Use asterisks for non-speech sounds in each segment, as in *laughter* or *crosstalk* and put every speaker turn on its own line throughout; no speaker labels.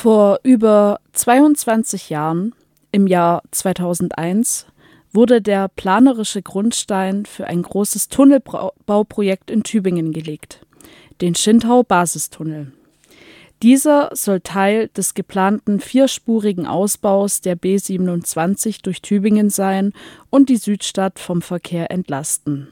Vor über 22 Jahren, im Jahr 2001, wurde der planerische Grundstein für ein großes Tunnelbauprojekt in Tübingen gelegt, den Schintau-Basistunnel. Dieser soll Teil des geplanten vierspurigen Ausbaus der B 27 durch Tübingen sein und die Südstadt vom Verkehr entlasten.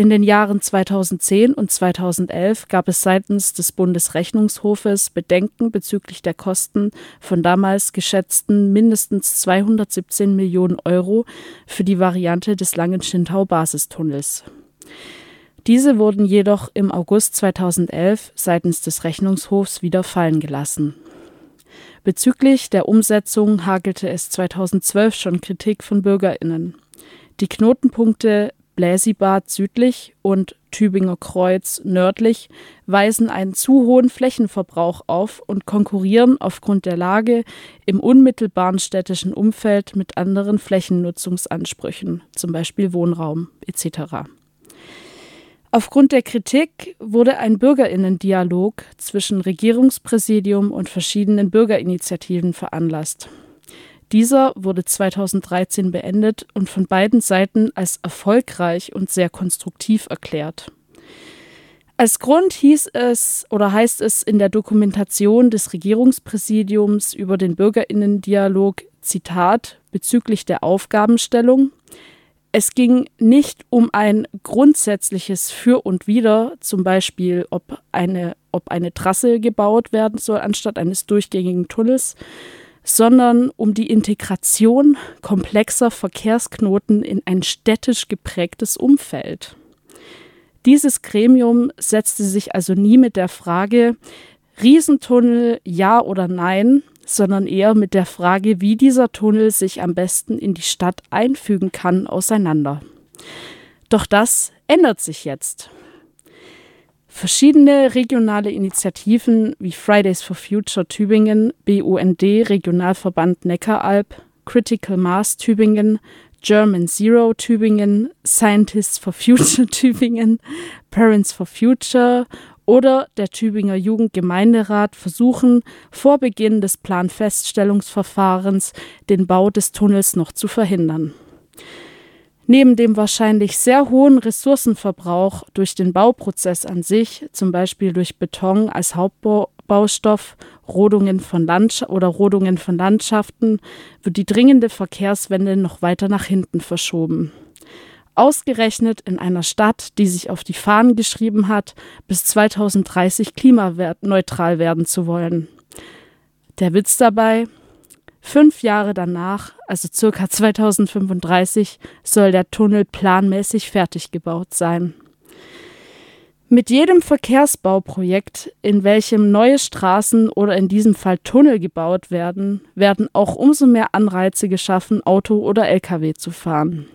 In den Jahren 2010 und 2011 gab es seitens des Bundesrechnungshofes Bedenken bezüglich der Kosten von damals geschätzten mindestens 217 Millionen Euro für die Variante des langen Schintau-Basistunnels. Diese wurden jedoch im August 2011 seitens des Rechnungshofs wieder fallen gelassen. Bezüglich der Umsetzung hagelte es 2012 schon Kritik von Bürgerinnen. Die Knotenpunkte Bläsibad südlich und Tübinger Kreuz nördlich weisen einen zu hohen Flächenverbrauch auf und konkurrieren aufgrund der Lage im unmittelbaren städtischen Umfeld mit anderen Flächennutzungsansprüchen, zum Beispiel Wohnraum etc. Aufgrund der Kritik wurde ein Bürgerinnendialog zwischen Regierungspräsidium und verschiedenen Bürgerinitiativen veranlasst. Dieser wurde 2013 beendet und von beiden Seiten als erfolgreich und sehr konstruktiv erklärt. Als Grund hieß es oder heißt es in der Dokumentation des Regierungspräsidiums über den Bürgerinnendialog Zitat bezüglich der Aufgabenstellung es ging nicht um ein grundsätzliches Für und Wider, zum Beispiel ob eine, ob eine Trasse gebaut werden soll anstatt eines durchgängigen Tunnels, sondern um die Integration komplexer Verkehrsknoten in ein städtisch geprägtes Umfeld. Dieses Gremium setzte sich also nie mit der Frage Riesentunnel ja oder nein, sondern eher mit der Frage, wie dieser Tunnel sich am besten in die Stadt einfügen kann, auseinander. Doch das ändert sich jetzt. Verschiedene regionale Initiativen wie Fridays for Future Tübingen, BUND Regionalverband Neckaralb, Critical Mass Tübingen, German Zero Tübingen, Scientists for Future *laughs* Tübingen, Parents for Future oder der Tübinger Jugendgemeinderat versuchen, vor Beginn des Planfeststellungsverfahrens den Bau des Tunnels noch zu verhindern. Neben dem wahrscheinlich sehr hohen Ressourcenverbrauch durch den Bauprozess an sich, zum Beispiel durch Beton als Hauptbaustoff, Rodungen von oder Rodungen von Landschaften, wird die dringende Verkehrswende noch weiter nach hinten verschoben. Ausgerechnet in einer Stadt, die sich auf die Fahnen geschrieben hat, bis 2030 klimaneutral werden zu wollen. Der Witz dabei, fünf Jahre danach, also circa 2035, soll der Tunnel planmäßig fertig gebaut sein. Mit jedem Verkehrsbauprojekt, in welchem neue Straßen oder in diesem Fall Tunnel gebaut werden, werden auch umso mehr Anreize geschaffen, Auto oder Lkw zu fahren.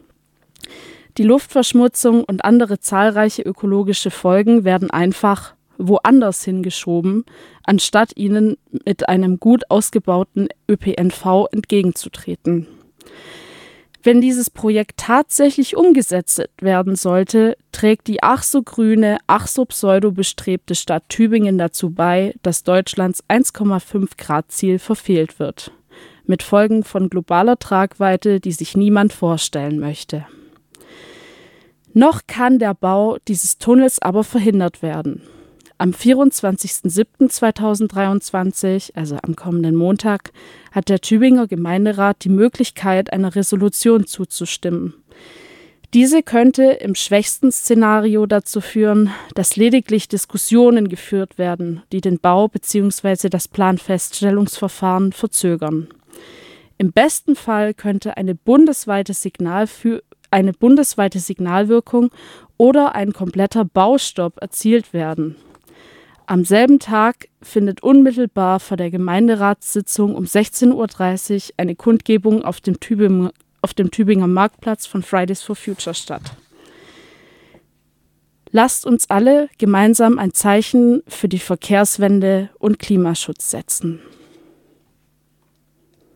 Die Luftverschmutzung und andere zahlreiche ökologische Folgen werden einfach woanders hingeschoben, anstatt ihnen mit einem gut ausgebauten ÖPNV entgegenzutreten. Wenn dieses Projekt tatsächlich umgesetzt werden sollte, trägt die ach so grüne, ach so pseudo bestrebte Stadt Tübingen dazu bei, dass Deutschlands 1,5 Grad Ziel verfehlt wird. Mit Folgen von globaler Tragweite, die sich niemand vorstellen möchte. Noch kann der Bau dieses Tunnels aber verhindert werden. Am 24.07.2023, also am kommenden Montag, hat der Tübinger Gemeinderat die Möglichkeit, einer Resolution zuzustimmen. Diese könnte im schwächsten Szenario dazu führen, dass lediglich Diskussionen geführt werden, die den Bau bzw. das Planfeststellungsverfahren verzögern. Im besten Fall könnte eine bundesweite Signal für eine bundesweite Signalwirkung oder ein kompletter Baustopp erzielt werden. Am selben Tag findet unmittelbar vor der Gemeinderatssitzung um 16.30 Uhr eine Kundgebung auf dem, Tübingen, auf dem Tübinger Marktplatz von Fridays for Future statt. Lasst uns alle gemeinsam ein Zeichen für die Verkehrswende und Klimaschutz setzen.